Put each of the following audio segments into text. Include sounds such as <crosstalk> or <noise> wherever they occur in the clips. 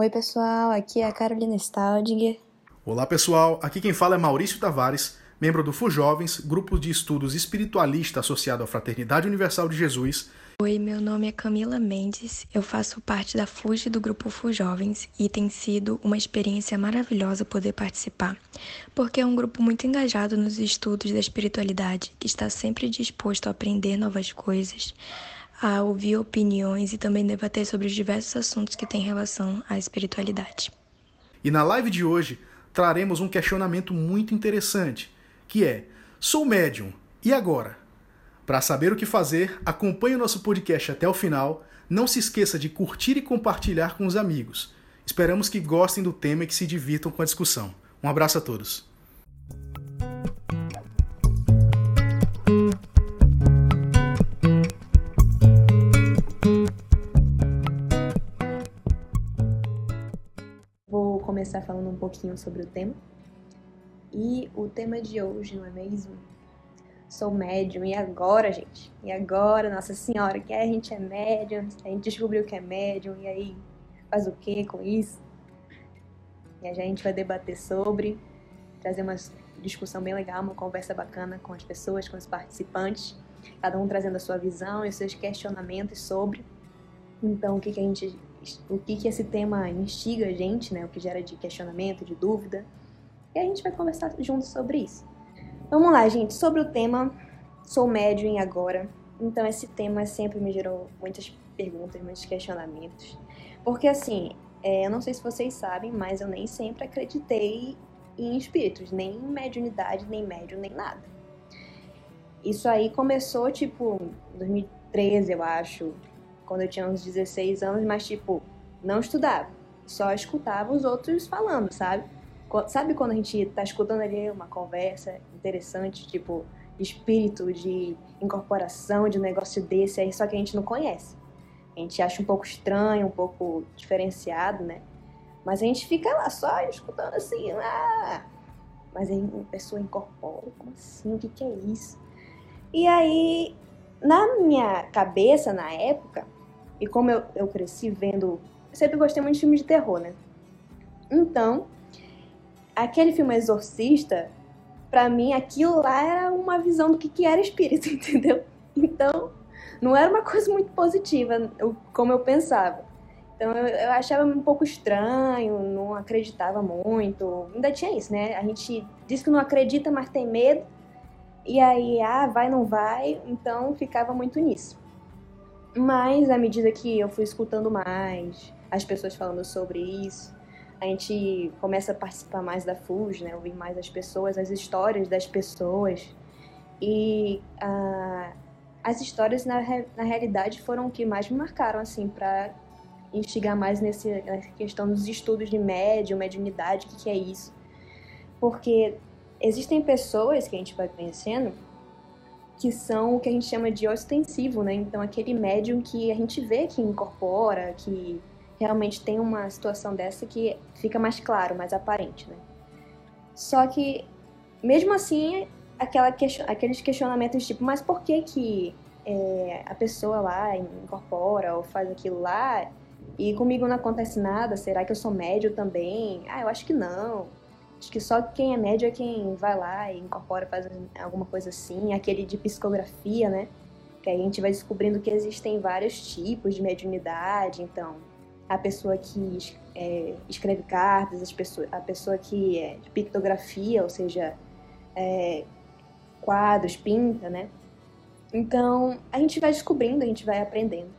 Oi, pessoal, aqui é a Carolina Staldinger. Olá, pessoal, aqui quem fala é Maurício Tavares, membro do FUJovens, grupo de estudos espiritualista associado à Fraternidade Universal de Jesus. Oi, meu nome é Camila Mendes, eu faço parte da FUJ do grupo FUJovens e tem sido uma experiência maravilhosa poder participar, porque é um grupo muito engajado nos estudos da espiritualidade, que está sempre disposto a aprender novas coisas, a ouvir opiniões e também debater sobre os diversos assuntos que têm relação à espiritualidade. E na live de hoje traremos um questionamento muito interessante, que é: sou médium, e agora? Para saber o que fazer, acompanhe o nosso podcast até o final. Não se esqueça de curtir e compartilhar com os amigos. Esperamos que gostem do tema e que se divirtam com a discussão. Um abraço a todos. Começar falando um pouquinho sobre o tema. E o tema de hoje, não é mesmo? Sou médium, e agora, gente? E agora, Nossa Senhora, que a gente é médium, a gente descobriu que é médium, e aí faz o que com isso? E a gente vai debater sobre, trazer uma discussão bem legal, uma conversa bacana com as pessoas, com os participantes, cada um trazendo a sua visão e os seus questionamentos sobre. Então, o que, que a gente o que, que esse tema instiga a gente, né? O que gera de questionamento, de dúvida. E a gente vai conversar juntos sobre isso. Vamos lá, gente. Sobre o tema, sou médium agora. Então, esse tema sempre me gerou muitas perguntas, muitos questionamentos. Porque, assim, é, eu não sei se vocês sabem, mas eu nem sempre acreditei em espíritos, nem em mediunidade, nem médium, nem nada. Isso aí começou, tipo, em 2013, eu acho, quando eu tinha uns 16 anos, mas tipo, não estudava, só escutava os outros falando, sabe? Sabe quando a gente tá escutando ali uma conversa interessante, tipo, espírito de incorporação de um negócio desse aí, só que a gente não conhece. A gente acha um pouco estranho, um pouco diferenciado, né? Mas a gente fica lá só escutando assim, ah! Mas aí a pessoa incorpora, como assim? O que, que é isso? E aí, na minha cabeça, na época, e como eu, eu cresci vendo. Eu sempre gostei muito de filmes de terror, né? Então, aquele filme Exorcista, para mim, aquilo lá era uma visão do que, que era espírito, <laughs> entendeu? Então, não era uma coisa muito positiva, como eu pensava. Então, eu, eu achava um pouco estranho, não acreditava muito. Ainda tinha isso, né? A gente diz que não acredita, mas tem medo. E aí, ah, vai, não vai. Então, ficava muito nisso. Mas à medida que eu fui escutando mais as pessoas falando sobre isso, a gente começa a participar mais da FUS, né? Ouvir mais as pessoas, as histórias das pessoas. E uh, as histórias, na, na realidade, foram o que mais me marcaram, assim, para instigar mais nesse, nessa questão dos estudos de médium, mediunidade, o que, que é isso. Porque existem pessoas que a gente vai conhecendo que são o que a gente chama de ostensivo, né? Então, aquele médium que a gente vê que incorpora, que realmente tem uma situação dessa que fica mais claro, mais aparente, né? Só que, mesmo assim, aquela question aqueles questionamentos tipo, mas por que que é, a pessoa lá incorpora ou faz aquilo lá e comigo não acontece nada? Será que eu sou médio também? Ah, eu acho que não. Acho que só quem é médio é quem vai lá e incorpora, faz alguma coisa assim. Aquele de psicografia, né? Que aí a gente vai descobrindo que existem vários tipos de mediunidade. Então, a pessoa que é, escreve cartas, as pessoas, a pessoa que é de pictografia, ou seja, é, quadros, pinta, né? Então, a gente vai descobrindo, a gente vai aprendendo.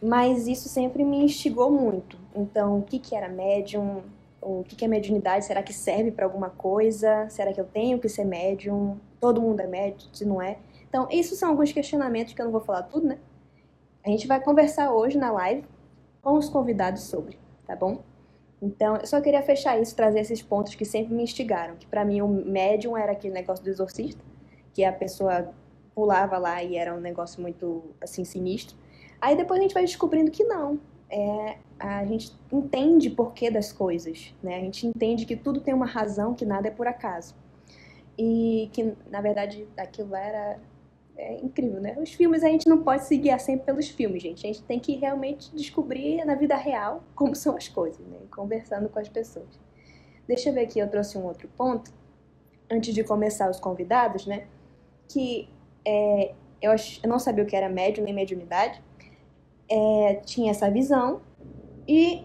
Mas isso sempre me instigou muito. Então, o que, que era médium? O que é mediunidade? Será que serve para alguma coisa? Será que eu tenho que ser médium? Todo mundo é médium, se não é? Então, esses são alguns questionamentos que eu não vou falar tudo, né? A gente vai conversar hoje na live com os convidados sobre, tá bom? Então, eu só queria fechar isso, trazer esses pontos que sempre me instigaram, que para mim o médium era aquele negócio do exorcista, que a pessoa pulava lá e era um negócio muito assim sinistro. Aí depois a gente vai descobrindo que não, é, a gente entende porquê das coisas, né? A gente entende que tudo tem uma razão, que nada é por acaso. E que, na verdade, aquilo era é incrível, né? Os filmes a gente não pode se guiar sempre pelos filmes, gente. A gente tem que realmente descobrir na vida real como são as coisas, né? Conversando com as pessoas. Deixa eu ver aqui, eu trouxe um outro ponto, antes de começar os convidados, né? Que é, eu, eu não sabia o que era médium nem mediunidade. É, tinha essa visão e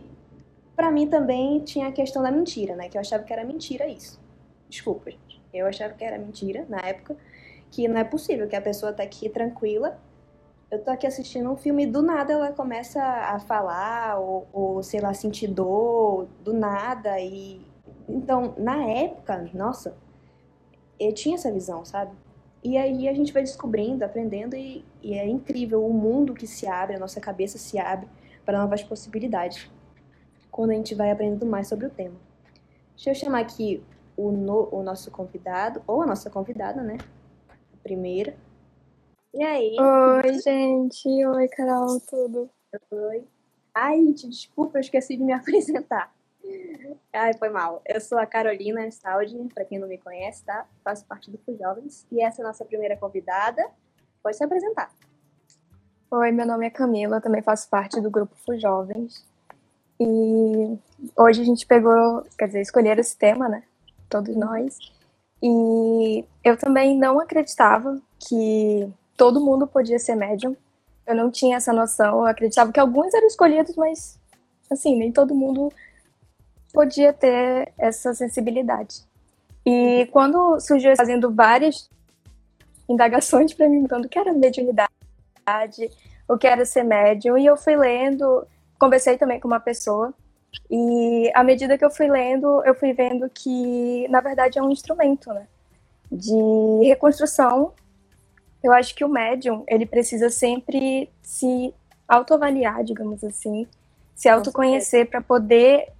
para mim também tinha a questão da mentira, né? Que eu achava que era mentira isso. Desculpa, gente. Eu achava que era mentira na época que não é possível que a pessoa tá aqui tranquila, eu tô aqui assistindo um filme e do nada ela começa a falar ou, ou sei lá, sentir dor do nada e então, na época, nossa, eu tinha essa visão, sabe? E aí a gente vai descobrindo, aprendendo e, e é incrível o mundo que se abre, a nossa cabeça se abre para novas possibilidades quando a gente vai aprendendo mais sobre o tema. Deixa eu chamar aqui o, no, o nosso convidado, ou a nossa convidada, né? primeira. E aí? Oi, gente. Oi, Carol, tudo? Oi. Ai, gente, desculpa, eu esqueci de me <laughs> apresentar. Ai, foi mal. Eu sou a Carolina Saudi, para quem não me conhece, tá? Faço parte do Jovens. E essa é a nossa primeira convidada. Pode se apresentar. Oi, meu nome é Camila, também faço parte do grupo Fujovens. E hoje a gente pegou, quer dizer, escolher esse tema, né? Todos nós. E eu também não acreditava que todo mundo podia ser médium. Eu não tinha essa noção. Eu acreditava que alguns eram escolhidos, mas, assim, nem todo mundo podia ter essa sensibilidade. E quando surgiu fazendo várias indagações para mim, perguntando o que era mediunidade, o que era ser médium, e eu fui lendo, conversei também com uma pessoa e à medida que eu fui lendo, eu fui vendo que, na verdade, é um instrumento, né? De reconstrução. Eu acho que o médium, ele precisa sempre se autoavaliar, digamos assim, se autoconhecer para poder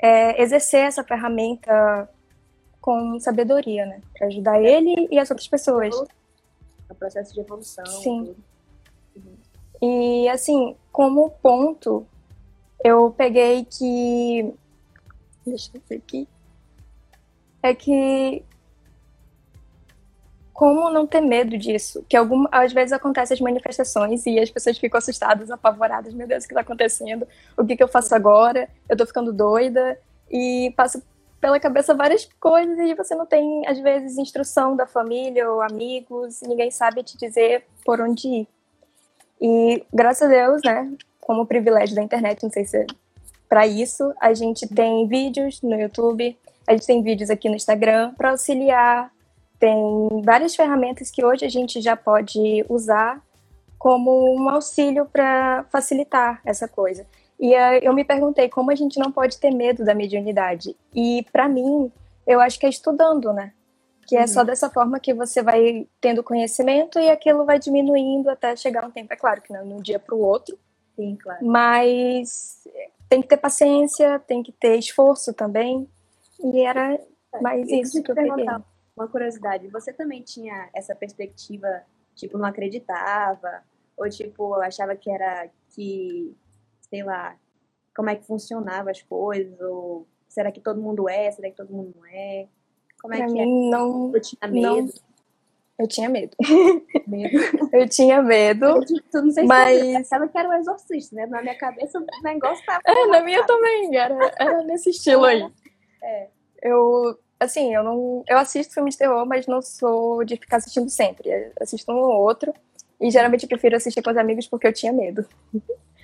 é, exercer essa ferramenta com sabedoria, né? Para ajudar ele e as outras pessoas. O processo de evolução. Sim. Uhum. E, assim, como ponto eu peguei que. Deixa eu ver aqui. É que. Como não ter medo disso? Que algum, às vezes acontecem as manifestações e as pessoas ficam assustadas, apavoradas. Meu Deus, o que está acontecendo? O que, que eu faço agora? Eu estou ficando doida. E passa pela cabeça várias coisas e você não tem, às vezes, instrução da família ou amigos, ninguém sabe te dizer por onde ir. E graças a Deus, né, como privilégio da internet, não sei se é para isso, a gente tem vídeos no YouTube, a gente tem vídeos aqui no Instagram para auxiliar, tem várias ferramentas que hoje a gente já pode usar como um auxílio para facilitar essa coisa. E uh, eu me perguntei como a gente não pode ter medo da mediunidade. E para mim, eu acho que é estudando, né? Que é só uhum. dessa forma que você vai tendo conhecimento e aquilo vai diminuindo até chegar um tempo. É claro que não de um dia para o outro, Sim, claro. Mas tem que ter paciência, tem que ter esforço também. E era é, mais isso que eu peguei. Uma curiosidade, você também tinha essa perspectiva, tipo, não acreditava? Ou, tipo, achava que era que, sei lá, como é que funcionava as coisas? Ou será que todo mundo é? Será que todo mundo não é? Como é pra que mim, é? Não, eu tinha medo. Não, eu tinha medo. Medo? <laughs> eu tinha medo. Tu não sei mas... se você que era um exorcista, né? Na minha cabeça o negócio tava. É, na minha também, era, era nesse estilo aí. É. Eu, assim, eu não. Eu assisto filmes de terror, mas não sou de ficar assistindo sempre. Eu assisto um ou outro. E geralmente eu prefiro assistir com os amigos porque eu tinha medo.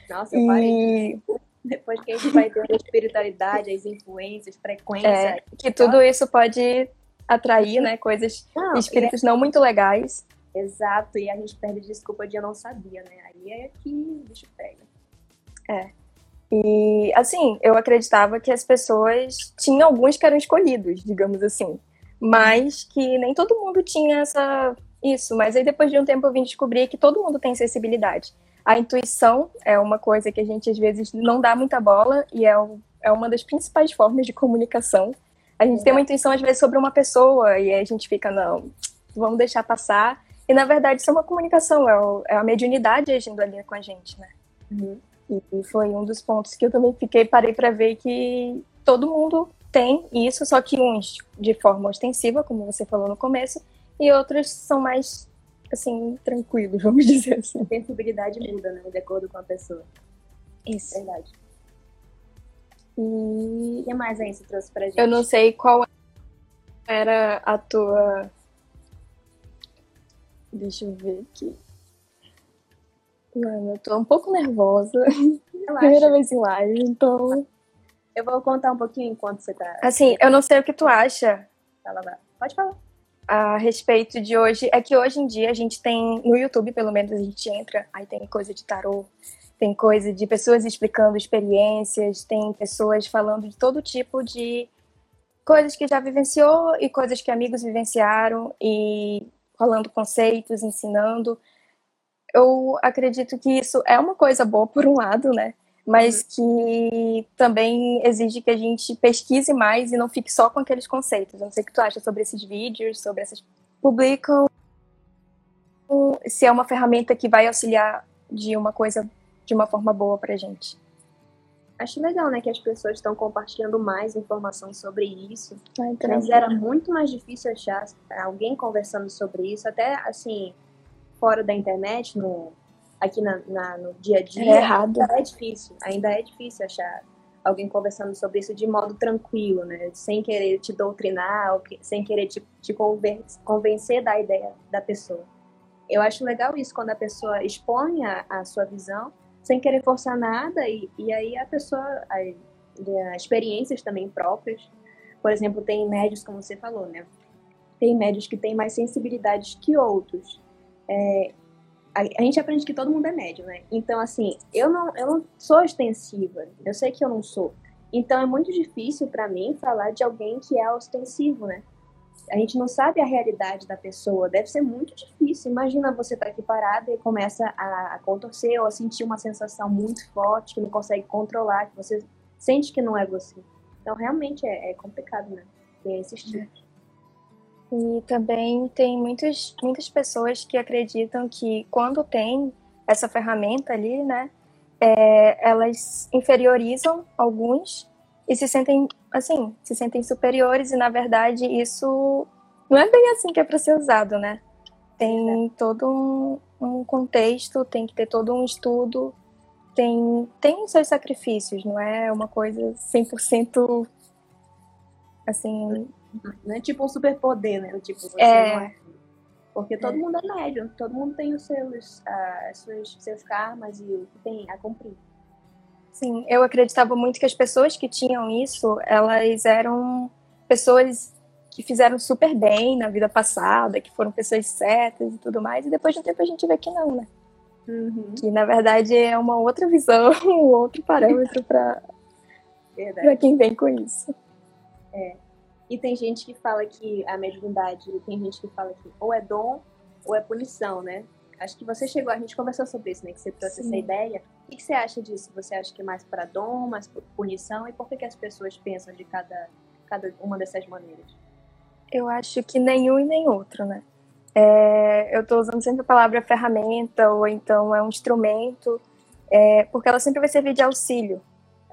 Nossa, eu parei. Depois que a gente vai ter a espiritualidade, as influências, frequência. É, que tudo isso pode atrair, né, coisas, não, espíritos é... não muito legais. Exato, e a gente perde desculpa de eu não sabia, né? Aí é que o bicho pega. É. E, assim, eu acreditava que as pessoas tinham alguns que eram escolhidos, digamos assim. Mas que nem todo mundo tinha essa isso. Mas aí depois de um tempo eu vim descobrir que todo mundo tem sensibilidade. A intuição é uma coisa que a gente às vezes não dá muita bola e é, é uma das principais formas de comunicação. A gente tem uma intuição, às vezes, sobre uma pessoa e a gente fica, não, vamos deixar passar. E, na verdade, isso é uma comunicação, é, o, é a mediunidade agindo ali com a gente, né? Uhum. E, foi um dos pontos que eu também fiquei, parei para ver que todo mundo tem isso, só que uns de forma ostensiva, como você falou no começo, e outros são mais assim, tranquilos, <laughs> vamos dizer assim. A sensibilidade muda, né? De acordo com a pessoa. Isso. Verdade. E O que mais aí você trouxe pra gente? eu não sei qual era a tua. Deixa eu ver aqui. Mano, eu tô um pouco nervosa. Primeira Relaxa. vez em live, então. Eu vou contar um pouquinho enquanto você tá. Assim, eu não sei o que tu acha Fala, vai. Pode falar. a respeito de hoje. É que hoje em dia a gente tem, no YouTube pelo menos, a gente entra, aí tem coisa de tarô, tem coisa de pessoas explicando experiências, tem pessoas falando de todo tipo de coisas que já vivenciou e coisas que amigos vivenciaram e falando conceitos, ensinando. Eu acredito que isso é uma coisa boa por um lado, né? Mas que também exige que a gente pesquise mais e não fique só com aqueles conceitos. Eu não sei o que tu acha sobre esses vídeos, sobre essas publicam se é uma ferramenta que vai auxiliar de uma coisa de uma forma boa pra gente. Acho legal, né, que as pessoas estão compartilhando mais informação sobre isso. Ah, então, Mas era muito mais difícil achar alguém conversando sobre isso, até assim, fora da internet, no, aqui na, na- no dia a dia. É errado. Ainda é difícil, ainda é difícil achar alguém conversando sobre isso de modo tranquilo, né? Sem querer te doutrinar, sem querer te, te convencer da ideia da pessoa. Eu acho legal isso, quando a pessoa expõe a, a sua visão, sem querer forçar nada, e, e aí a pessoa, as, as experiências também próprias. Por exemplo, tem médios, como você falou, né? Tem médios que têm mais sensibilidades que outros. É, a, a gente aprende que todo mundo é médio, né? Então, assim, eu não, eu não sou extensiva. Eu sei que eu não sou. Então, é muito difícil para mim falar de alguém que é ostensivo, né? A gente não sabe a realidade da pessoa. Deve ser muito difícil. Imagina você estar aqui parada e começa a, a contorcer ou a sentir uma sensação muito forte que não consegue controlar, que você sente que não é você. Então, realmente é, é complicado, né? Ter. E também tem muitas, muitas pessoas que acreditam que quando tem essa ferramenta ali, né, é, elas inferiorizam alguns e se sentem, assim, se sentem superiores e na verdade isso não é bem assim que é para ser usado, né? Tem todo um, um contexto, tem que ter todo um estudo, tem, tem os seus sacrifícios, não é uma coisa 100% assim, Não é tipo um superpoder, né? Tipo, você É. não é. Porque todo mundo é médium, todo mundo tem os seus, ah, as suas, seus karmas e o que tem a cumprir. Sim, eu acreditava muito que as pessoas que tinham isso, elas eram pessoas que fizeram super bem na vida passada, que foram pessoas certas e tudo mais, e depois de um tempo a gente vê que não, né? Que na verdade é uma outra visão, <laughs> um outro parâmetro para quem vem com isso. E tem gente que fala que a mediunidade, tem gente que fala que ou é dom ou é punição, né? Acho que você chegou, a gente conversou sobre isso, né? Que você trouxe Sim. essa ideia. O que que você acha disso? Você acha que é mais para dom, mais por punição? E por que, que as pessoas pensam de cada, cada uma dessas maneiras? Eu acho que nenhum e nem outro, né? É, eu estou usando sempre a palavra ferramenta ou então é um instrumento, é, porque ela sempre vai servir de auxílio.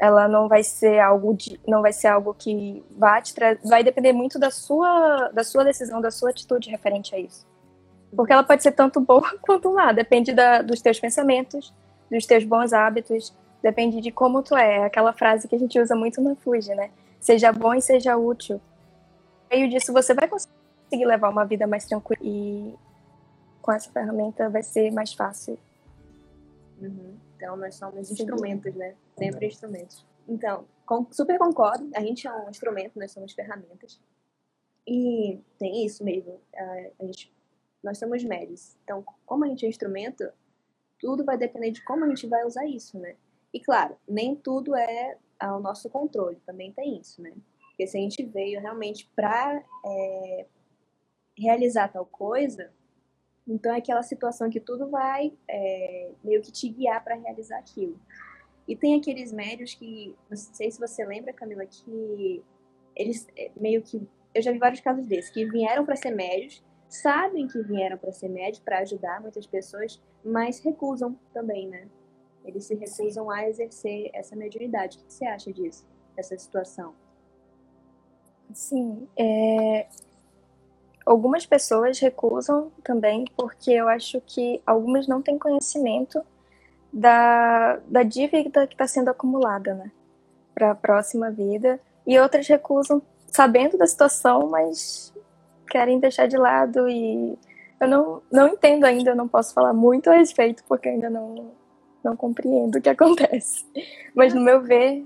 Ela não vai ser algo de, não vai ser algo que vai te tra- vai depender muito da sua da sua decisão, da sua atitude referente a isso. Porque ela pode ser tanto boa <laughs> quanto má, depende da, dos teus pensamentos, dos teus bons hábitos, depende de como tu é. É Aquela frase que a gente usa muito na Fuji, né? Seja bom e seja útil meio disso você vai conseguir levar uma vida mais tranquila e com essa ferramenta vai ser mais fácil. Uhum. Então, nós somos Sim. instrumentos, né? Sempre instrumentos. Então, com- super concordo. A gente é um instrumento, nós somos ferramentas. E tem isso mesmo. a- gente, nós somos médios. Então, como a gente é instrumento, tudo vai depender de como a gente vai usar isso, né? E claro, nem tudo é ao nosso controle. Também tem isso, né? Porque se a gente veio realmente para realizar tal coisa, então é aquela situação que tudo vai é, meio que te guiar para realizar aquilo. E tem aqueles médios que, não sei se você lembra, Camila, que eles é, meio que. Eu já vi vários casos desses, que vieram para ser médios, sabem que vieram para ser médios, para ajudar muitas pessoas, mas recusam também, né? Eles se recusam a exercer essa mediunidade. O que você acha disso, dessa situação? Sim, é... algumas pessoas recusam também porque eu acho que algumas não têm conhecimento da, da dívida que está sendo acumulada, né? Para a próxima vida. E outras recusam sabendo da situação, mas querem deixar de lado e eu não, não entendo ainda, eu não posso falar muito a respeito porque ainda não, não compreendo o que <laughs> acontece. Mas no meu ver,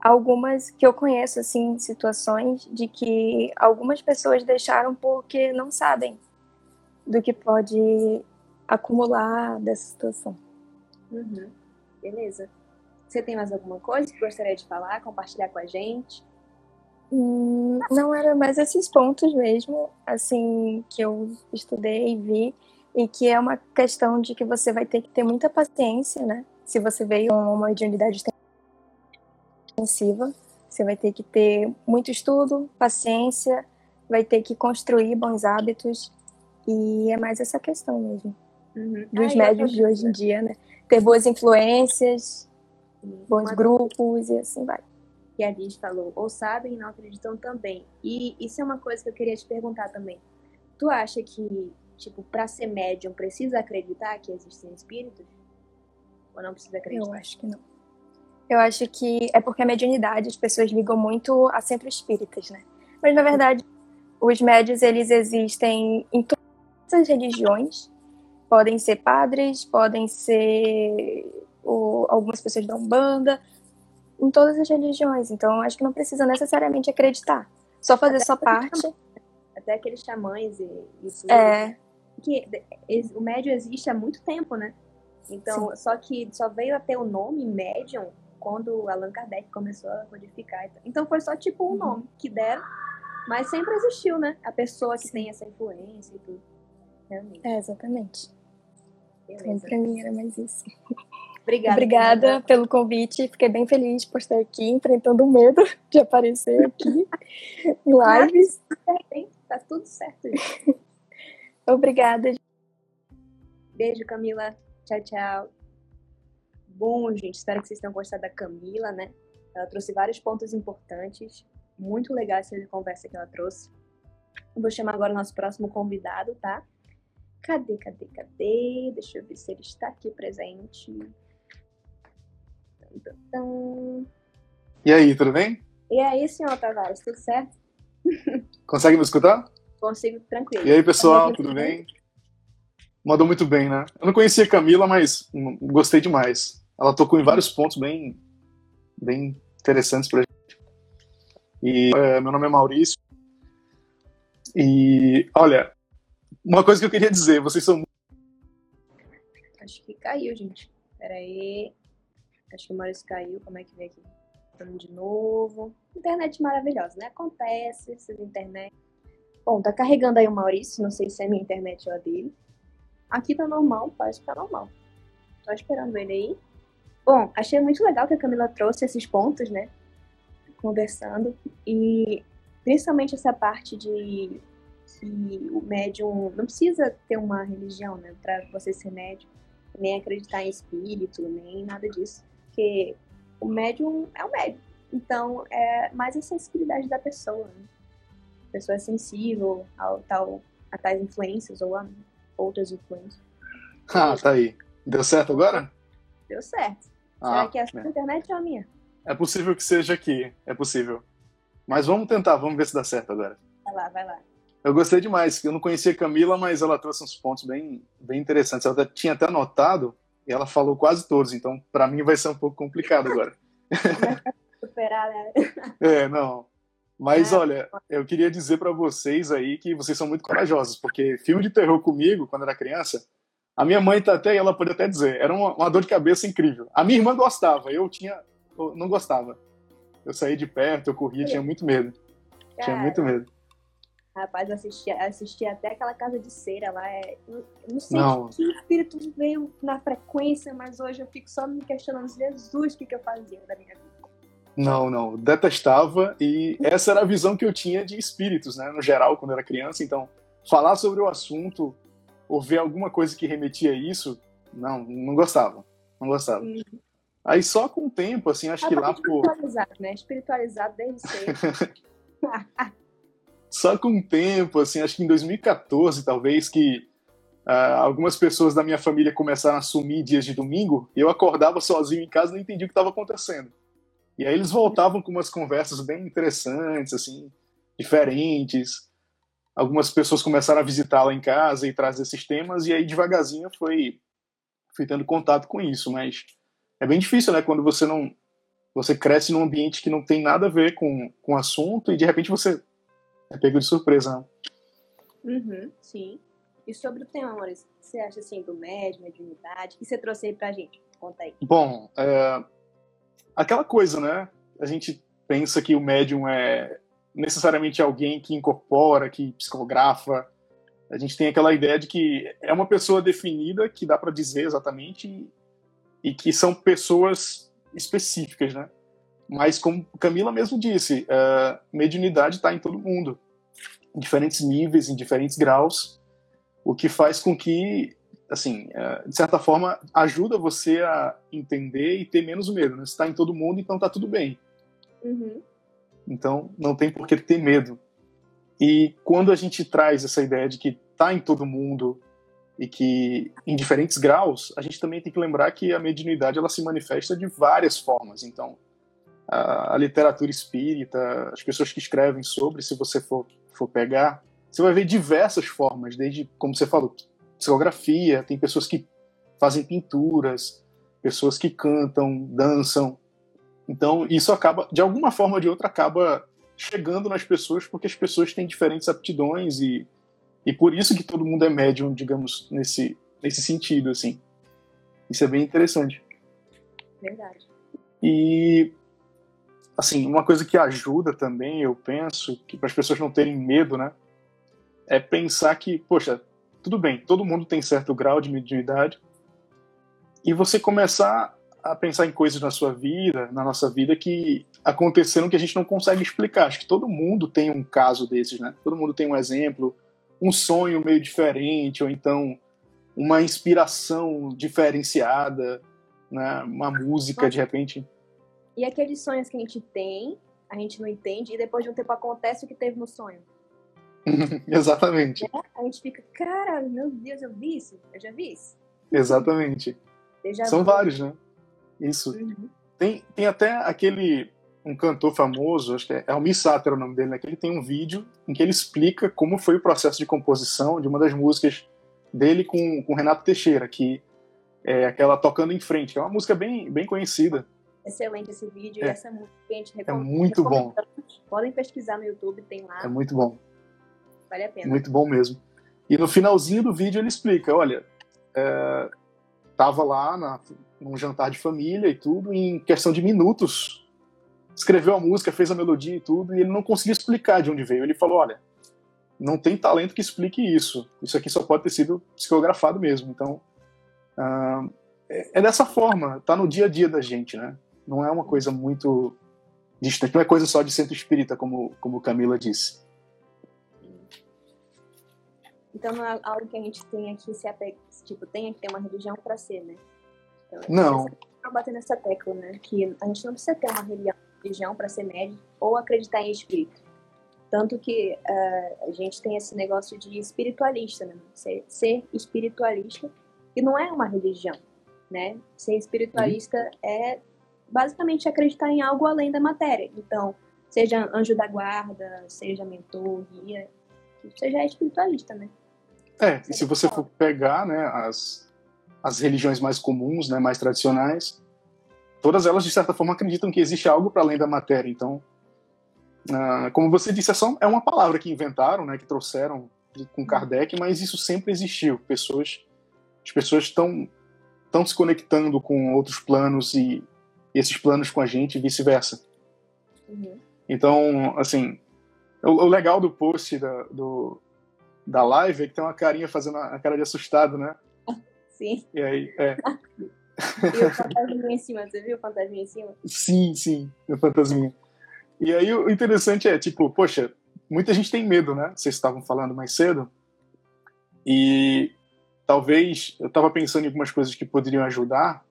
algumas que eu conheço, assim, situações de que algumas pessoas deixaram porque não sabem do que pode acumular dessa situação. Uhum. Beleza. Você tem mais alguma coisa que gostaria de falar, compartilhar com a gente? Hum, não era mais esses pontos mesmo, assim, que eu estudei e vi, e que é uma questão de que você vai ter que ter muita paciência, né? Se você veio com uma mediunidade intensiva, você vai ter que ter muito estudo, paciência, vai ter que construir bons hábitos, e é mais essa questão mesmo. Uhum. Dos ah, médios de hoje em dia, né? Ter boas influências, bons grupos e assim vai que a Liz falou, ou sabem e não acreditam também. E isso é uma coisa que eu queria te perguntar também. Tu acha que, tipo, para ser médium precisa acreditar que existem espíritos? Ou não precisa acreditar? Eu acho que não. Eu acho que é porque a mediunidade as pessoas ligam muito a centros espíritas, né? Mas na verdade, os médios eles existem em todas as religiões. Podem ser padres, podem ser ou, algumas pessoas da Umbanda, em todas as religiões. Então, acho que não precisa necessariamente acreditar. Só fazer até sua parte. Xamãs, até aqueles xamãs e, isso. É. Que o médium existe há muito tempo, né? Então, Sim. só que só veio a ter o nome médium quando Allan Kardec começou a codificar. Então, foi só tipo um uhum. nome que deram, mas sempre existiu, né? A pessoa que Sim. tem essa influência e tudo. Realmente. É, exatamente. Beleza. Pra mim era mais isso. Obrigada. Obrigada pelo convite. Fiquei bem feliz por estar aqui, enfrentando o medo <laughs> de aparecer aqui em lives. Tá tudo certo. <laughs> Obrigada. Beijo, Camila. Tchau, tchau. Bom, gente, espero que vocês tenham gostado da Camila, né? Ela trouxe vários pontos importantes. Muito legal essa conversa que ela trouxe. Eu vou chamar agora o nosso próximo convidado, tá? Cadê, cadê, cadê? Deixa eu ver se ele está aqui presente. E aí, tudo bem? E aí, senhor Tavares, tudo certo? Consegue me escutar? Consigo, tranquilo. E aí, pessoal, tudo bem? Mandou muito bem, né? Eu não conhecia a Camila, mas gostei demais. Ela tocou em vários pontos bem, bem interessantes pra gente. E é, meu nome é Maurício. E, olha, uma coisa que eu queria dizer, vocês são. Acho que caiu, gente. Peraí. Acho que o Maurício caiu. Como é que vem aqui? Estamos de novo. Internet maravilhosa, né? Acontece, essas internet. Bom, tá carregando aí o Maurício. Não sei se é minha internet ou a dele. Aqui tá normal, parece que tá normal. Tô esperando ele aí. Bom, achei muito legal que a Camila trouxe esses pontos, né? Conversando. E principalmente essa parte de que o médium não precisa ter uma religião, né? Pra você ser médium. Nem acreditar em espírito, nem nada disso porque o médium é o médium. Então, é mais a sensibilidade da pessoa. Né? A pessoa é sensível ao, tal, a tais influências ou a outras influências. <laughs> Ah, tá aí. Deu certo agora? Deu certo. Ah, Será que é a sua é. internet ou a minha? É possível que seja aqui. É possível. Mas vamos tentar, vamos ver se dá certo agora. Vai lá, vai lá. Eu gostei demais. Eu não conhecia a Camila, mas ela trouxe uns pontos bem, bem interessantes. Ela tinha até anotado e ela falou quase todos, então para mim vai ser um pouco complicado agora. Superar, né? <laughs> É, não. Mas é. olha, eu queria dizer para vocês aí que vocês são muito corajosos, porque filme de terror comigo, quando era criança, a minha mãe tá até, ela pode até dizer, era uma, uma dor de cabeça incrível. A minha irmã gostava, eu tinha, eu não gostava. Eu saí de perto, eu corria, tinha muito medo. Tinha muito medo. Rapaz, eu assisti, assisti até aquela casa de cera lá. É, não sei não. que espírito veio na frequência, mas hoje eu fico só me questionando, Jesus, o que, que eu fazia da minha vida. Não, não, detestava e essa era a visão que eu tinha de espíritos, né, no geral, quando eu era criança. Então, falar sobre o assunto ou ver alguma coisa que remetia a isso, não, não gostava, não gostava. Uhum. Aí só com o tempo, assim, acho ah, que lá por... Espiritualizado, né? Espiritualizado desde cedo. <laughs> Só com o tempo, assim, acho que em 2014, talvez, que uh, algumas pessoas da minha família começaram a assumir dias de domingo, e eu acordava sozinho em casa e não entendia o que estava acontecendo. E aí eles voltavam com umas conversas bem interessantes, assim, diferentes. Algumas pessoas começaram a visitá-la em casa e trazer esses temas, e aí devagarzinho foi, fui tendo contato com isso, mas é bem difícil, né, quando você não você cresce num ambiente que não tem nada a ver com, com o assunto e de repente você é pego de surpresa. Né? Uhum, sim. E sobre o tema, Maurício, o que você acha assim do médium, mediunidade? O que você trouxe aí pra gente? Conta aí. Bom, é, aquela coisa, né? A gente pensa que o médium é necessariamente alguém que incorpora, que psicografa. A gente tem aquela ideia de que é uma pessoa definida que dá para dizer exatamente e, que são pessoas específicas, né? Mas como Camila mesmo disse, a mediunidade está em todo mundo, em diferentes níveis, em diferentes graus, o que faz com que, assim, é, de certa forma, ajuda você a entender e ter menos medo. Né? Está em todo mundo, então está tudo bem. Uhum. Então não tem por que ter medo. E quando a gente traz essa ideia de que está em todo mundo, e que em diferentes graus, a gente também tem que lembrar que a mediunidade ela se manifesta de várias formas. Então, a, a literatura espírita, as pessoas que escrevem sobre, se você for, for pegar, você vai ver diversas formas, desde, como você falou, psicografia, tem pessoas que fazem pinturas, pessoas que cantam, dançam. Então, isso acaba, de alguma forma ou de outra, acaba chegando nas pessoas, porque as pessoas têm diferentes aptidões e e por isso que todo mundo é médium, digamos, nesse, nesse sentido, assim. Isso é bem interessante. Verdade. E, assim, uma coisa que ajuda também, eu penso, que para as pessoas não terem medo, né? É pensar que, poxa, tudo bem, todo mundo tem certo grau de mediunidade. E você começar a pensar em coisas na sua vida, na nossa vida, que aconteceram que a gente não consegue explicar. Acho que todo mundo tem um caso desses, né? Todo mundo tem um exemplo, um sonho meio diferente, ou então uma inspiração diferenciada, né? uma música de repente. E aqueles sonhos que a gente tem, a gente não entende, e depois de um tempo acontece o que teve no sonho. <laughs> Exatamente. É? A gente fica, cara, meu Deus, eu vi isso, eu já vi isso. Exatamente. São vi. vários, né? Isso. Uhum. Tem, tem até aquele um cantor famoso, acho que é Almir Sater é o nome dele, né, que ele tem um vídeo em que ele explica como foi o processo de composição de uma das músicas dele com, com Renato Teixeira, que é aquela Tocando em Frente, que é uma música bem, bem conhecida. Excelente esse vídeo é. e essa música a gente É muito bom. Podem pesquisar no YouTube, tem lá. É muito bom. Vale a pena. Muito bom mesmo. E no finalzinho do vídeo ele explica, olha, é, tava lá na, num jantar de família e tudo, e em questão de minutos escreveu a música, fez a melodia e tudo, e ele não conseguia explicar de onde veio. Ele falou: olha, não tem talento que explique isso. Isso aqui só pode ter sido psicografado mesmo. Então, uh, é, é, dessa forma, tá no dia a dia da gente, né? Não é uma coisa muito distante, não é coisa só de centro espírita, como, como Camila disse. Então não é algo que a gente tenha que se apegar, tipo, tenha que ter uma religião para ser, né? Então, não. Bater nessa tecla, né? Que a gente não precisa ter uma religião para ser médico ou acreditar em espírito. Tanto que uh, a gente tem esse negócio de espiritualista, né? Ser, ser, espiritualista, e não é uma religião, né? Ser espiritualista uhum. é basicamente acreditar em algo além da matéria. Então, seja anjo da guarda, seja mentor, guia, você já é espiritualista, né? É, e se você for pegar, né, as, as religiões mais comuns, né, mais tradicionais, todas elas, de certa forma, acreditam que existe algo para além da matéria. Então, uh, como você disse, é, só, é uma palavra que inventaram, né, que trouxeram com Kardec, mas isso sempre existiu. Pessoas, as pessoas estão estão se conectando com outros planos e esses planos com a gente e vice-versa. Uhum. Então, assim, o, o, legal do post da, do, da live é que tem uma carinha fazendo a, a cara de assustado, né? <laughs> Sim. E aí, é. E o fantasminha em cima, você viu o fantasminha em cima? Sim, sim, o fantasminha. E aí o interessante é, tipo, poxa, muita gente tem medo, né? Vocês estavam falando mais cedo. E talvez eu estava pensando em algumas coisas que poderiam ajudar.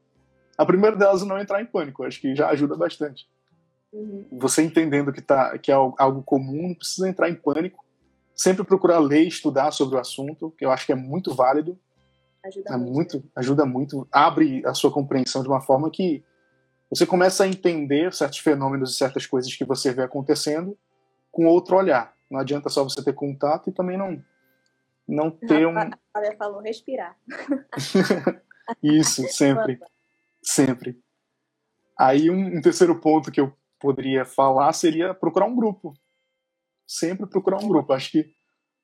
A primeira delas é não entrar em pânico, acho que já ajuda bastante. Uhum. Você entendendo que, tá, que é algo comum, não precisa entrar em pânico. sempre procurar ler, estudar sobre o assunto, que eu acho que é muito válido. Ajuda é muito. muito, ajuda muito, abre a sua compreensão de uma forma que você começa a entender certos fenômenos e certas coisas que você vê acontecendo com outro olhar. Não adianta só você ter contato e também não não ter um A falou respirar. <laughs> isso sempre, sempre. Aí um, um terceiro ponto que eu poderia falar seria procurar um grupo. Sempre procurar um grupo. Acho que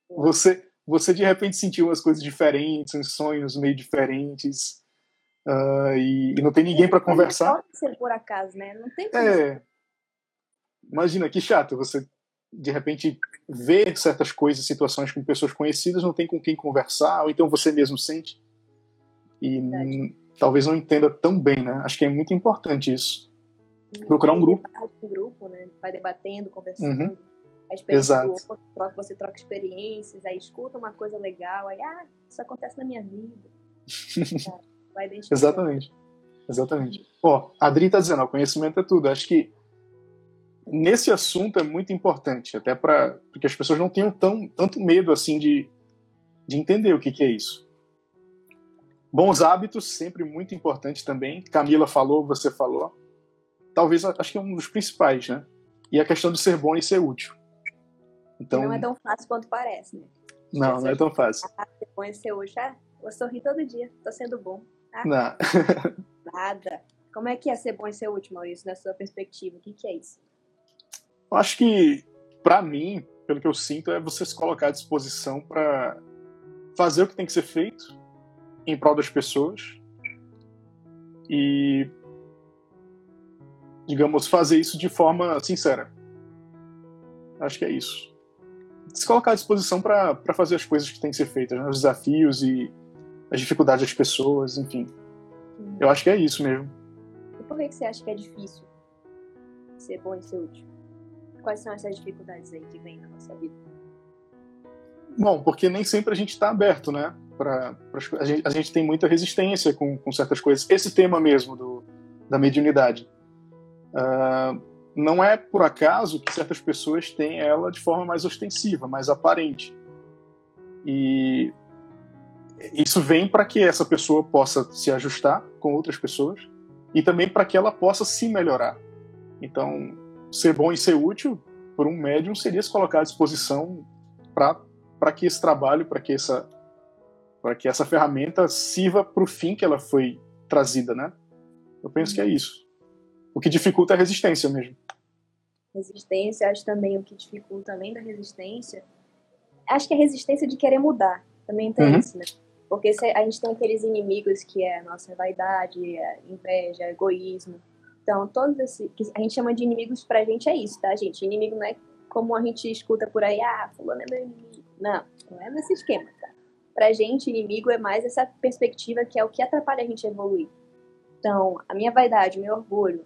você você de repente sentiu umas coisas diferentes, uns sonhos meio diferentes, uh, e, e, não tem ninguém para conversar. Pode ser por acaso, né? Não tem como É. Imagina que chato você de repente ver certas coisas, situações com pessoas conhecidas, não tem com quem conversar, ou então você mesmo sente e hum, talvez não entenda tão bem, né? Acho que é muito importante isso. Procurar um grupo. Um grupo, né? Vai debatendo, conversando. Uhum. A experiência Exato. do outro, troca- você troca experiências, aí escuta uma coisa legal, aí, ah, isso acontece na minha vida. <laughs> Tá, Vai. Exatamente. Exatamente. Ó, a Adri tá dizendo, ó, conhecimento é tudo. Acho que nesse assunto é muito importante, até para porque as pessoas não tenham tão, tanto medo assim de, de entender o que, que é isso. Bons hábitos, sempre muito importante também. Camila falou, você falou. Talvez, acho que é um dos principais, né? E a questão de ser bom e ser útil. Então, Não é tão fácil quanto parece, né? não, não é tão fácil. Ah, você conheceu hoje, ah, vou sorrir todo dia, tô sendo bom. Não. <laughs> Nada. Como é que é ser bom e ser útil, Maurício, na sua perspectiva? O que, que é isso? Eu acho que, para mim, pelo que eu sinto, é você se colocar à disposição para fazer o que tem que ser feito em prol das pessoas e, digamos, fazer isso de forma sincera. Acho que é isso. Se colocar à disposição para fazer as coisas que têm que ser feitas, né? os desafios e as dificuldades das pessoas, enfim. Eu acho que é isso mesmo. E por que, que você acha que é difícil ser bom e ser útil? Quais são essas dificuldades aí que vêm na nossa vida? Bom, porque nem sempre a gente está aberto, né? Co- a, gente, a gente tem muita resistência com, com certas coisas. Esse tema mesmo do, da mediunidade. Ah, não é por acaso que certas pessoas têm ela de forma mais ostensiva, mais aparente. E isso vem para que essa pessoa possa se ajustar com outras pessoas e também para que ela possa se melhorar. Então, ser bom e ser útil por um médium seria se colocar à disposição para para que esse trabalho, para que essa para que essa ferramenta sirva para o fim que ela foi trazida, né? Eu penso que é isso. O que dificulta é a resistência mesmo. Resistência, acho também o que dificulta além da resistência. Acho que a resistência de querer mudar também tem Uhum. isso, né? Porque se a gente tem aqueles inimigos que é a nossa vaidade, a inveja, egoísmo. Então, todos esses que a gente chama de inimigos pra gente é isso, tá, gente? Inimigo não é como a gente escuta por aí, ah, fulano é meu inimigo. Não, não é nesse esquema? Pra gente, inimigo é mais essa perspectiva que é o que atrapalha a gente evoluir. Então, a minha vaidade, o meu orgulho,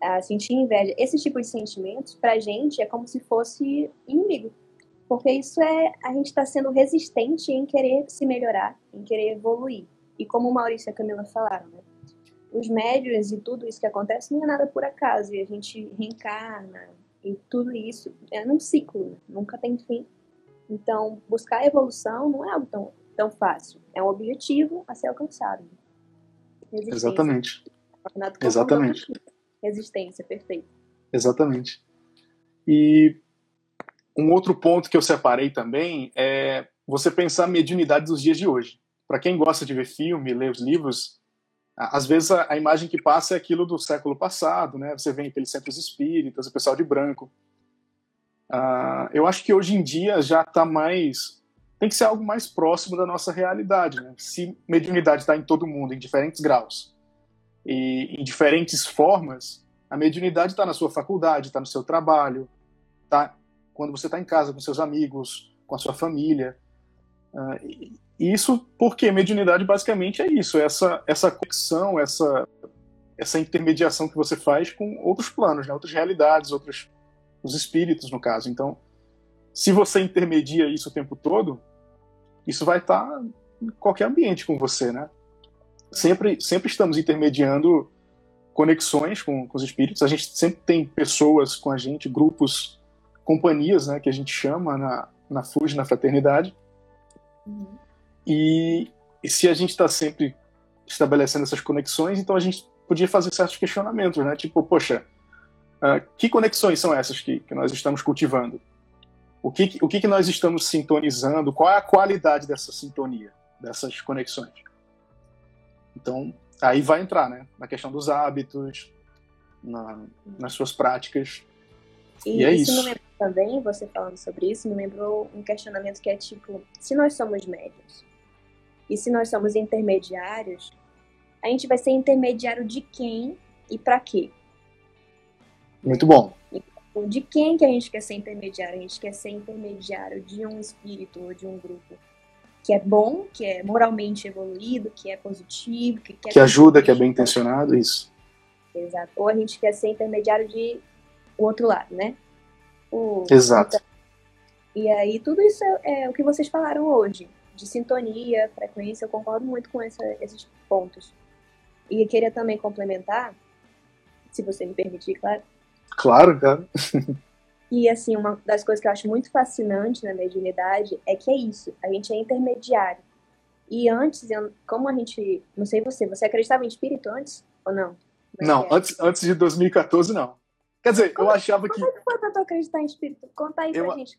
a sentir inveja, esse tipo de sentimentos, pra gente é como se fosse inimigo. Porque isso é a gente está sendo resistente em querer se melhorar, em querer evoluir. E como o Maurício e a Camila falaram, né? Os médios e tudo isso que acontece não é nada por acaso. E a gente reencarna e tudo isso é num ciclo, né? nunca tem fim. Então, buscar evolução não é algo tão, tão fácil. É um objetivo a ser alcançado. Resistência. Exatamente. Exatamente. Resistência, perfeito. Exatamente. E um outro ponto que eu separei também é você pensar a mediunidade dos dias de hoje. Para quem gosta de ver filme, ler os livros, às vezes a, a imagem que passa é aquilo do século passado, né? Você vê aqueles centros espíritas, o pessoal de branco. Ah, eu acho que hoje em dia já está mais. Tem que ser algo mais próximo da nossa realidade. Né? Se mediunidade está em todo mundo, em diferentes graus e em diferentes formas, a mediunidade está na sua faculdade, está no seu trabalho, tá quando você está em casa com seus amigos, com a sua família. E isso porque mediunidade basicamente é isso, é essa essa conexão, essa essa intermediação que você faz com outros planos, né? outras realidades, outros os espíritos no caso. Então, se você intermedia isso o tempo todo, isso vai estar em qualquer ambiente com você, né? Sempre sempre estamos intermediando conexões com, com os espíritos. A gente sempre tem pessoas com a gente, grupos, companhias, né, que a gente chama na, na FUJ, na fraternidade. E, e se a gente está sempre estabelecendo essas conexões, então a gente podia fazer certos questionamentos, né? Tipo, poxa, uh, que conexões são essas que, que nós estamos cultivando? O que, o que, nós estamos sintonizando? Qual é a qualidade dessa sintonia, dessas conexões? Então, aí vai entrar, né? Na questão dos hábitos, na, nas suas práticas. E, e é isso. isso. Me lembrou também, você falando sobre isso, me lembrou um questionamento que é tipo, se nós somos médios e se nós somos intermediários, a gente vai ser intermediário de quem e para quê? Muito bom. De quem que a gente quer ser intermediário? A gente quer ser intermediário de um espírito ou de um grupo que é bom, que é moralmente evoluído, que é positivo, que que ajuda, que é bem intencionado, isso. Exato. Ou a gente quer ser intermediário de o outro lado, né? O, Exato. Então, e aí tudo isso é, é, o que vocês falaram hoje, de sintonia, frequência, eu concordo muito com essa, esses pontos. E eu queria também complementar, se você me permitir, claro. Claro, cara. e assim, uma das coisas que eu acho muito fascinante na mediunidade é que é isso, a gente é intermediário. E antes, como a gente, não sei você, você acreditava em espírito antes ou não? Mas não, é. antes, antes de 2014 não. Quer dizer, como, eu achava que. Como é que foi pra tu acreditar em espírito? Conta aí eu, pra gente.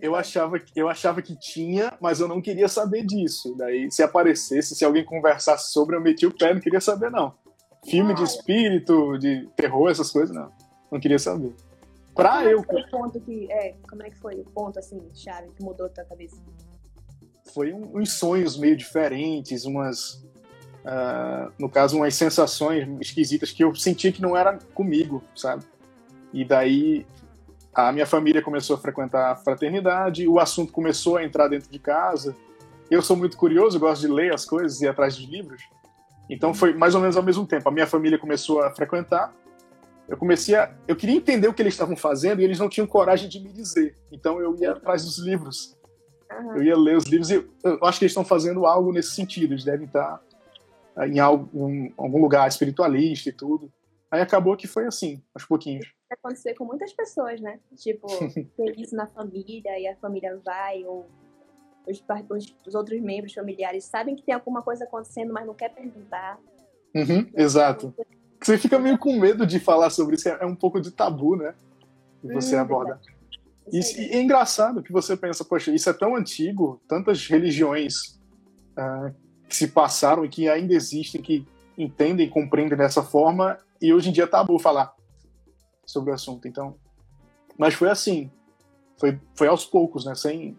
Eu achava, eu achava que tinha, mas eu não queria saber disso. Daí, se aparecesse, se alguém conversasse sobre, eu meti o pé, não queria saber, não. Filme ah, de espírito, de terror, essas coisas, não. Não queria saber. Pra como eu. É foi o ponto que, é, como é que foi o ponto, assim, chave, que mudou a tua cabeça? Foi um, uns sonhos meio diferentes, umas. Uh, no caso, umas sensações esquisitas que eu sentia que não era comigo, sabe? E daí a minha família começou a frequentar a fraternidade, o assunto começou a entrar dentro de casa. Eu sou muito curioso, gosto de ler as coisas e ir atrás de livros. Então foi mais ou menos ao mesmo tempo. A minha família começou a frequentar. Eu comecei a. Eu queria entender o que eles estavam fazendo e eles não tinham coragem de me dizer. Então eu ia atrás dos livros. Uhum. Eu ia ler os livros e eu acho que eles estão fazendo algo nesse sentido. Eles devem estar em, algo, em algum lugar espiritualista e tudo. Aí acabou que foi assim, aos pouquinhos. Acontecer com muitas pessoas, né? Tipo, <laughs> ter isso na família e a família vai, ou os, os, os, outros membros familiares sabem que tem alguma coisa acontecendo, mas não quer perguntar. Uhum, exato. Você fica meio com medo de falar sobre isso, é um pouco de tabu, né? Que você hum, aborda. E, e é engraçado que você pensa, poxa, isso é tão antigo, tantas religiões uh, que se passaram e que ainda existem, que entendem, compreendem dessa forma, e hoje em dia é tabu falar sobre o assunto. Então, mas foi assim, foi, foi aos poucos, né? Sem,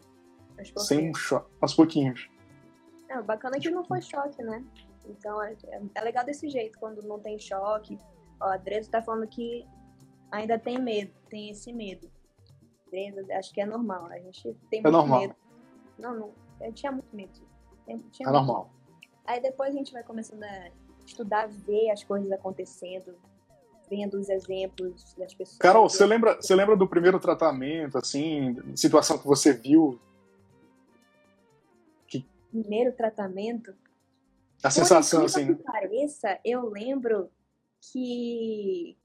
sem um choque, aos pouquinhos. É, o bacana é que não foi choque, né? Então é, é legal desse jeito, quando não tem choque. Ó, a Dresa tá falando que ainda tem medo, tem esse medo. Dresa, acho que é normal. A gente tem é muito normal. medo. Não, não, eu tinha muito medo. Tinha é normal. Aí depois a gente vai começando a estudar, ver as coisas acontecendo, vendo os exemplos das pessoas. Carol, você lembra, você lembra do primeiro tratamento, assim, situação que você viu? Que... Primeiro tratamento? A sensação, assim. Que pareça, eu lembro que.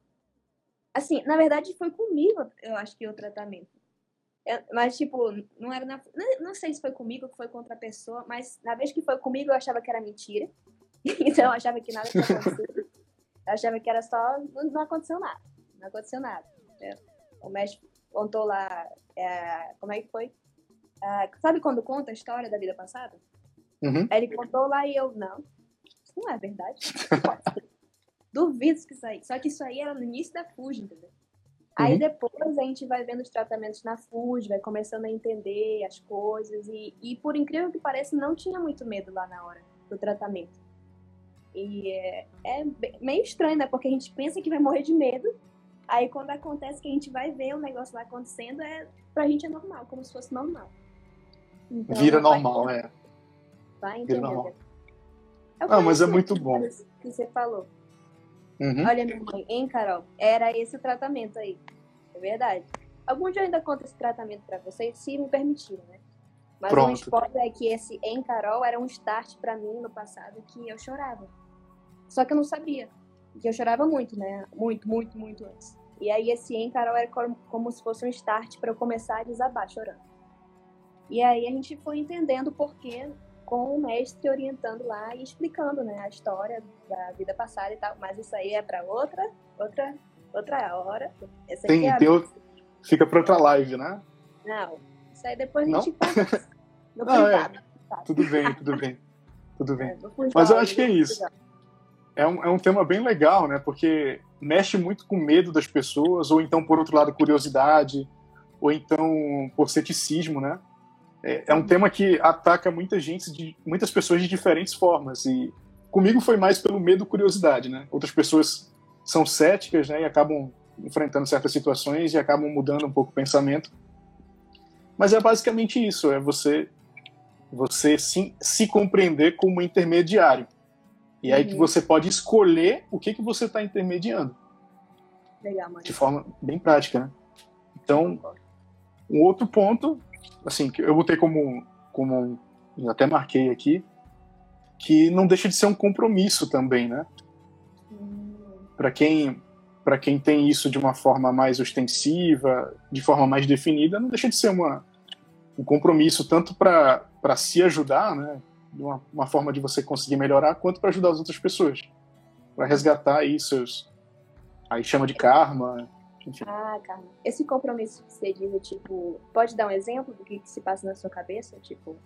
Assim, na verdade foi comigo, eu acho que o tratamento. Eu, mas, tipo, não era na. Não, não sei se foi comigo ou foi com outra pessoa, mas na vez que foi comigo eu achava que era mentira. <laughs> então eu achava que nada tinha acontecido. Eu achava que era só. Não aconteceu nada. Não aconteceu nada. O médico contou lá. É, como é que foi? É, sabe quando conta a história da vida passada? Uhum. Aí ele contou lá e eu, não. Isso não é verdade. <laughs> Duvido que isso aí. Só que isso aí era no início da FUJ, entendeu? Uhum. Aí depois a gente vai vendo os tratamentos na FUJ, vai começando a entender as coisas. E, e por incrível que pareça, não tinha muito medo lá na hora do tratamento. E é, é meio estranho, né? Porque a gente pensa que vai morrer de medo. Aí quando acontece que a gente vai ver o negócio lá acontecendo, é, pra gente é normal, como se fosse normal. Então, Vira normal, é. Vai entender. Vira normal. Ah, mas é muito bom. Que você falou. Uhum. Olha, minha mãe, hein, Carol? Era esse o tratamento aí. É verdade. Algum dia eu ainda conto esse tratamento pra vocês, se me permitirem, né? Mas Pronto. um spoiler é que esse em Carol era um start para mim no passado que eu chorava. Só que eu não sabia. Que eu chorava muito, né? Muito, muito, muito antes. E aí esse em Carol era como, como se fosse um start para eu começar a desabar chorando. E aí a gente foi entendendo o porquê com o mestre orientando lá e explicando, né, a história da vida passada e tal. Mas isso aí é para outra, outra, outra hora. Essa tem, é tem outro, fica para outra live, né? Não, isso aí depois a gente conversa. <laughs> No Não, é. Tudo bem, tudo bem, tudo bem. É, Mas eu acho que é isso. É um, é um tema bem legal, né? Porque mexe muito com medo das pessoas, ou então, por outro lado, curiosidade, ou então por ceticismo, né? É, é um tema que ataca muita gente, de, muitas pessoas de diferentes formas. E comigo foi mais pelo medo e curiosidade, né? Outras pessoas são céticas, né? E acabam enfrentando certas situações e acabam mudando um pouco o pensamento. Mas é basicamente isso, é você você se, se compreender como intermediário. E uhum. aí que uhum. você pode escolher o que, que você está intermediando. Legal. De forma bem prática, né? Então, um outro ponto, assim, que eu botei como, como até marquei aqui, que não deixa de ser um compromisso também, né? Para quem para quem tem isso de uma forma mais ostensiva, de forma mais definida, não deixa de ser uma, um compromisso tanto para se ajudar, né, uma, uma, forma de você conseguir melhorar, quanto para ajudar as outras pessoas, para resgatar aí seus, aí chama de karma, enfim. Ah, karma. Esse compromisso que você diz, é, tipo, pode dar um exemplo do que, que se passa na sua cabeça, tipo,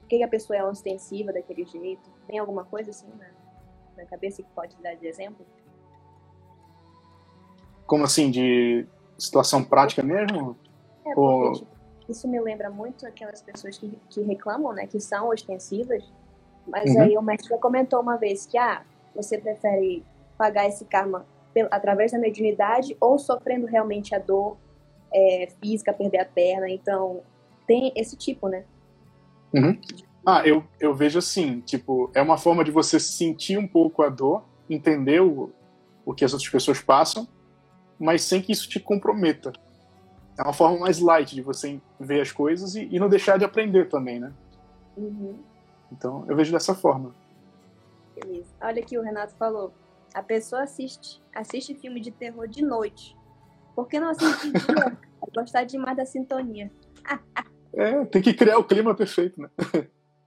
por que a pessoa é ostensiva daquele jeito? Tem alguma coisa assim na, na cabeça que pode dar de exemplo? Como assim, de situação prática mesmo? É, porque, Ou... tipo, isso me lembra muito aquelas pessoas que, que reclamam, né, que são ostensivas. Mas uhum. aí o mestre comentou uma vez que, ah, você prefere pagar esse karma através da mediunidade ou sofrendo realmente a dor é, física, perder a perna. Então, tem esse tipo, né? Uhum. Ah, eu, eu vejo assim, tipo, é uma forma de você sentir um pouco a dor, entender o, o que as outras pessoas passam, mas sem que isso te comprometa é uma forma mais light de você ver as coisas e, e não deixar de aprender também, né? Uhum. Então, eu vejo dessa forma. Beleza. Olha aqui o Renato falou. A pessoa assiste, assiste filme de terror de noite. Por que não assiste de dia? <laughs> Gostar demais da sintonia. é, tem que criar o clima perfeito, né?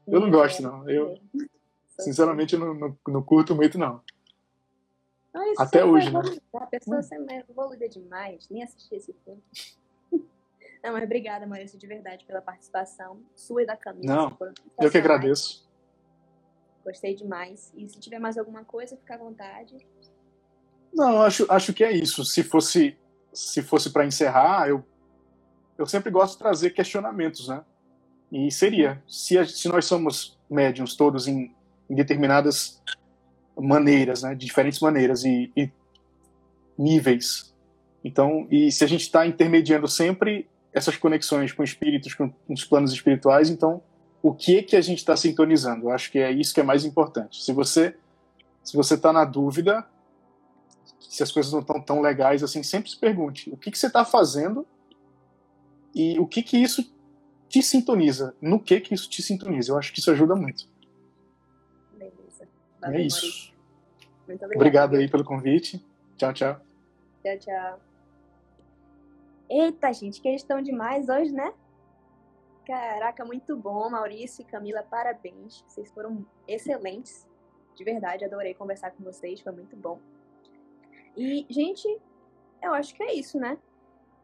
Eu não é, gosto, não. Eu, é. sinceramente, não, não, não curto muito, não. Até hoje, né? A pessoa hum. é evoluída demais, nem assisti esse filme. <laughs> Não, mas obrigada, Maurício, de verdade, pela participação sua e da Camila. Não, eu que agradeço. Gostei demais. E se tiver mais alguma coisa, fica à vontade. Não, acho, acho que é isso. Se fosse se fosse para encerrar, eu eu sempre gosto de trazer questionamentos, né? E seria, se, a, se nós somos médiums todos em, em, determinadas maneiras, né, de diferentes maneiras e, e níveis, então, e se a gente está intermediando sempre essas conexões com espíritos, com, com os planos espirituais, então o que é que a gente está sintonizando? Eu acho que é isso que é mais importante. Se você se você está na dúvida, se as coisas não estão tão legais assim, sempre se pergunte o que, que você está fazendo e o que que isso te sintoniza, no que que isso te sintoniza. Eu acho que isso ajuda muito. Beleza. Valeu, é isso. Muito obrigado. Obrigado aí pelo convite. Tchau, tchau. Tchau, tchau. Eita, gente, que estão demais hoje, né? Caraca, muito bom, Maurício e Camila, parabéns. Vocês foram excelentes. De verdade, adorei conversar com vocês, foi muito bom. E, gente, eu acho que é isso, né?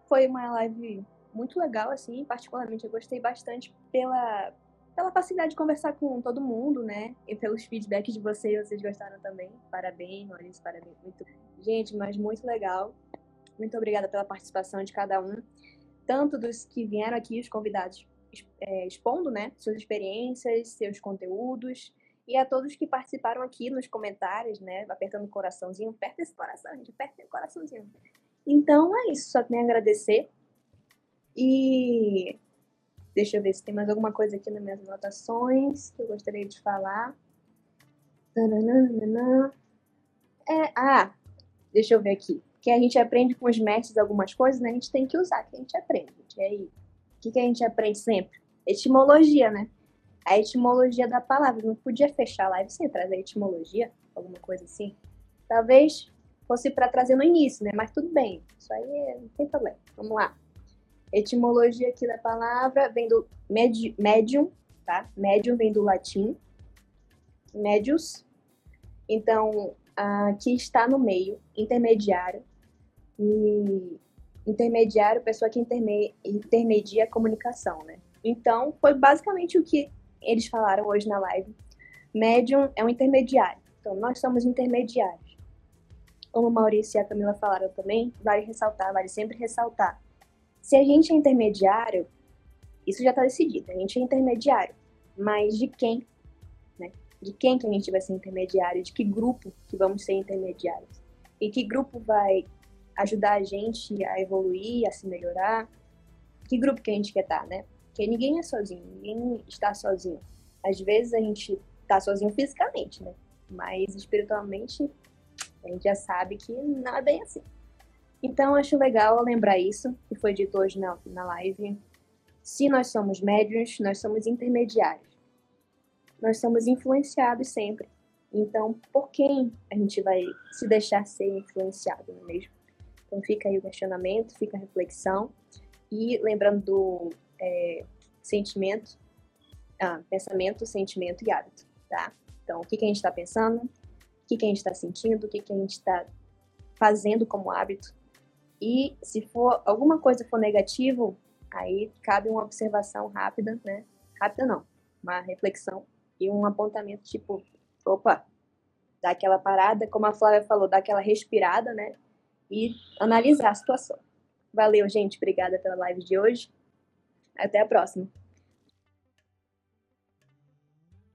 Foi uma live muito legal, assim, particularmente eu gostei bastante pela, pela facilidade de conversar com todo mundo, né? E pelos feedbacks de vocês, vocês gostaram também. Parabéns, Maurício, parabéns. Muito... Gente, mas muito legal. Muito obrigada pela participação de cada um, tanto dos que vieram aqui, os convidados, é, expondo né, suas experiências, seus conteúdos, e a todos que participaram aqui nos comentários, né, apertando o coraçãozinho, aperta esse coração, gente, aperta o coraçãozinho. Então é isso, só tenho a agradecer. E deixa eu ver se tem mais alguma coisa aqui nas minhas anotações que eu gostaria de falar. É, ah, deixa eu ver aqui que a gente aprende com os mestres algumas coisas, né? A gente tem que usar, que a gente aprende. E aí, o que, que a gente aprende sempre? Etimologia, né? A etimologia da palavra. Não podia fechar a live sem trazer etimologia, alguma coisa assim. Talvez fosse para trazer no início, né? Mas tudo bem. Isso aí não tem problema. Vamos lá. Etimologia aqui da palavra vem do med, medium, tá? Medium vem do latim, médios. Então, aqui está no meio, intermediário. E intermediário, pessoa que interme, intermedia a comunicação, né? Então, foi basicamente o que eles falaram hoje na live. Medium é um intermediário. Então, nós somos intermediários. Como o Maurício e a Camila falaram também, vale ressaltar, vale sempre ressaltar. Se a gente é intermediário, isso já está decidido, a gente é intermediário. Mas de quem? Né? De quem que a gente vai ser intermediário? De que grupo que vamos ser intermediários? E que grupo vai ajudar a gente a evoluir, a se melhorar? Que grupo que a gente quer estar, né? Porque ninguém é sozinho, ninguém está sozinho. Às vezes a gente está sozinho fisicamente, né? Mas espiritualmente a gente já sabe que não é bem assim. Então acho legal lembrar isso, que foi dito hoje na, na live. Se nós somos médiuns, nós somos intermediários. Nós somos influenciados sempre. Então, por quem a gente vai se deixar ser influenciado, não é mesmo? Então fica aí o questionamento, fica a reflexão. E lembrando do é, sentimento, ah, pensamento, sentimento e hábito, tá? Então, o que, que a gente está pensando, o que, que a gente está sentindo, o que, que a gente está fazendo como hábito. E se for alguma coisa for negativo, aí cabe uma observação rápida, né? Rápida não, uma reflexão e um apontamento tipo, opa, dá aquela parada, como a Flávia falou, dá aquela respirada, né? E analisar a situação. Valeu, gente. Obrigada pela live de hoje. Até a próxima.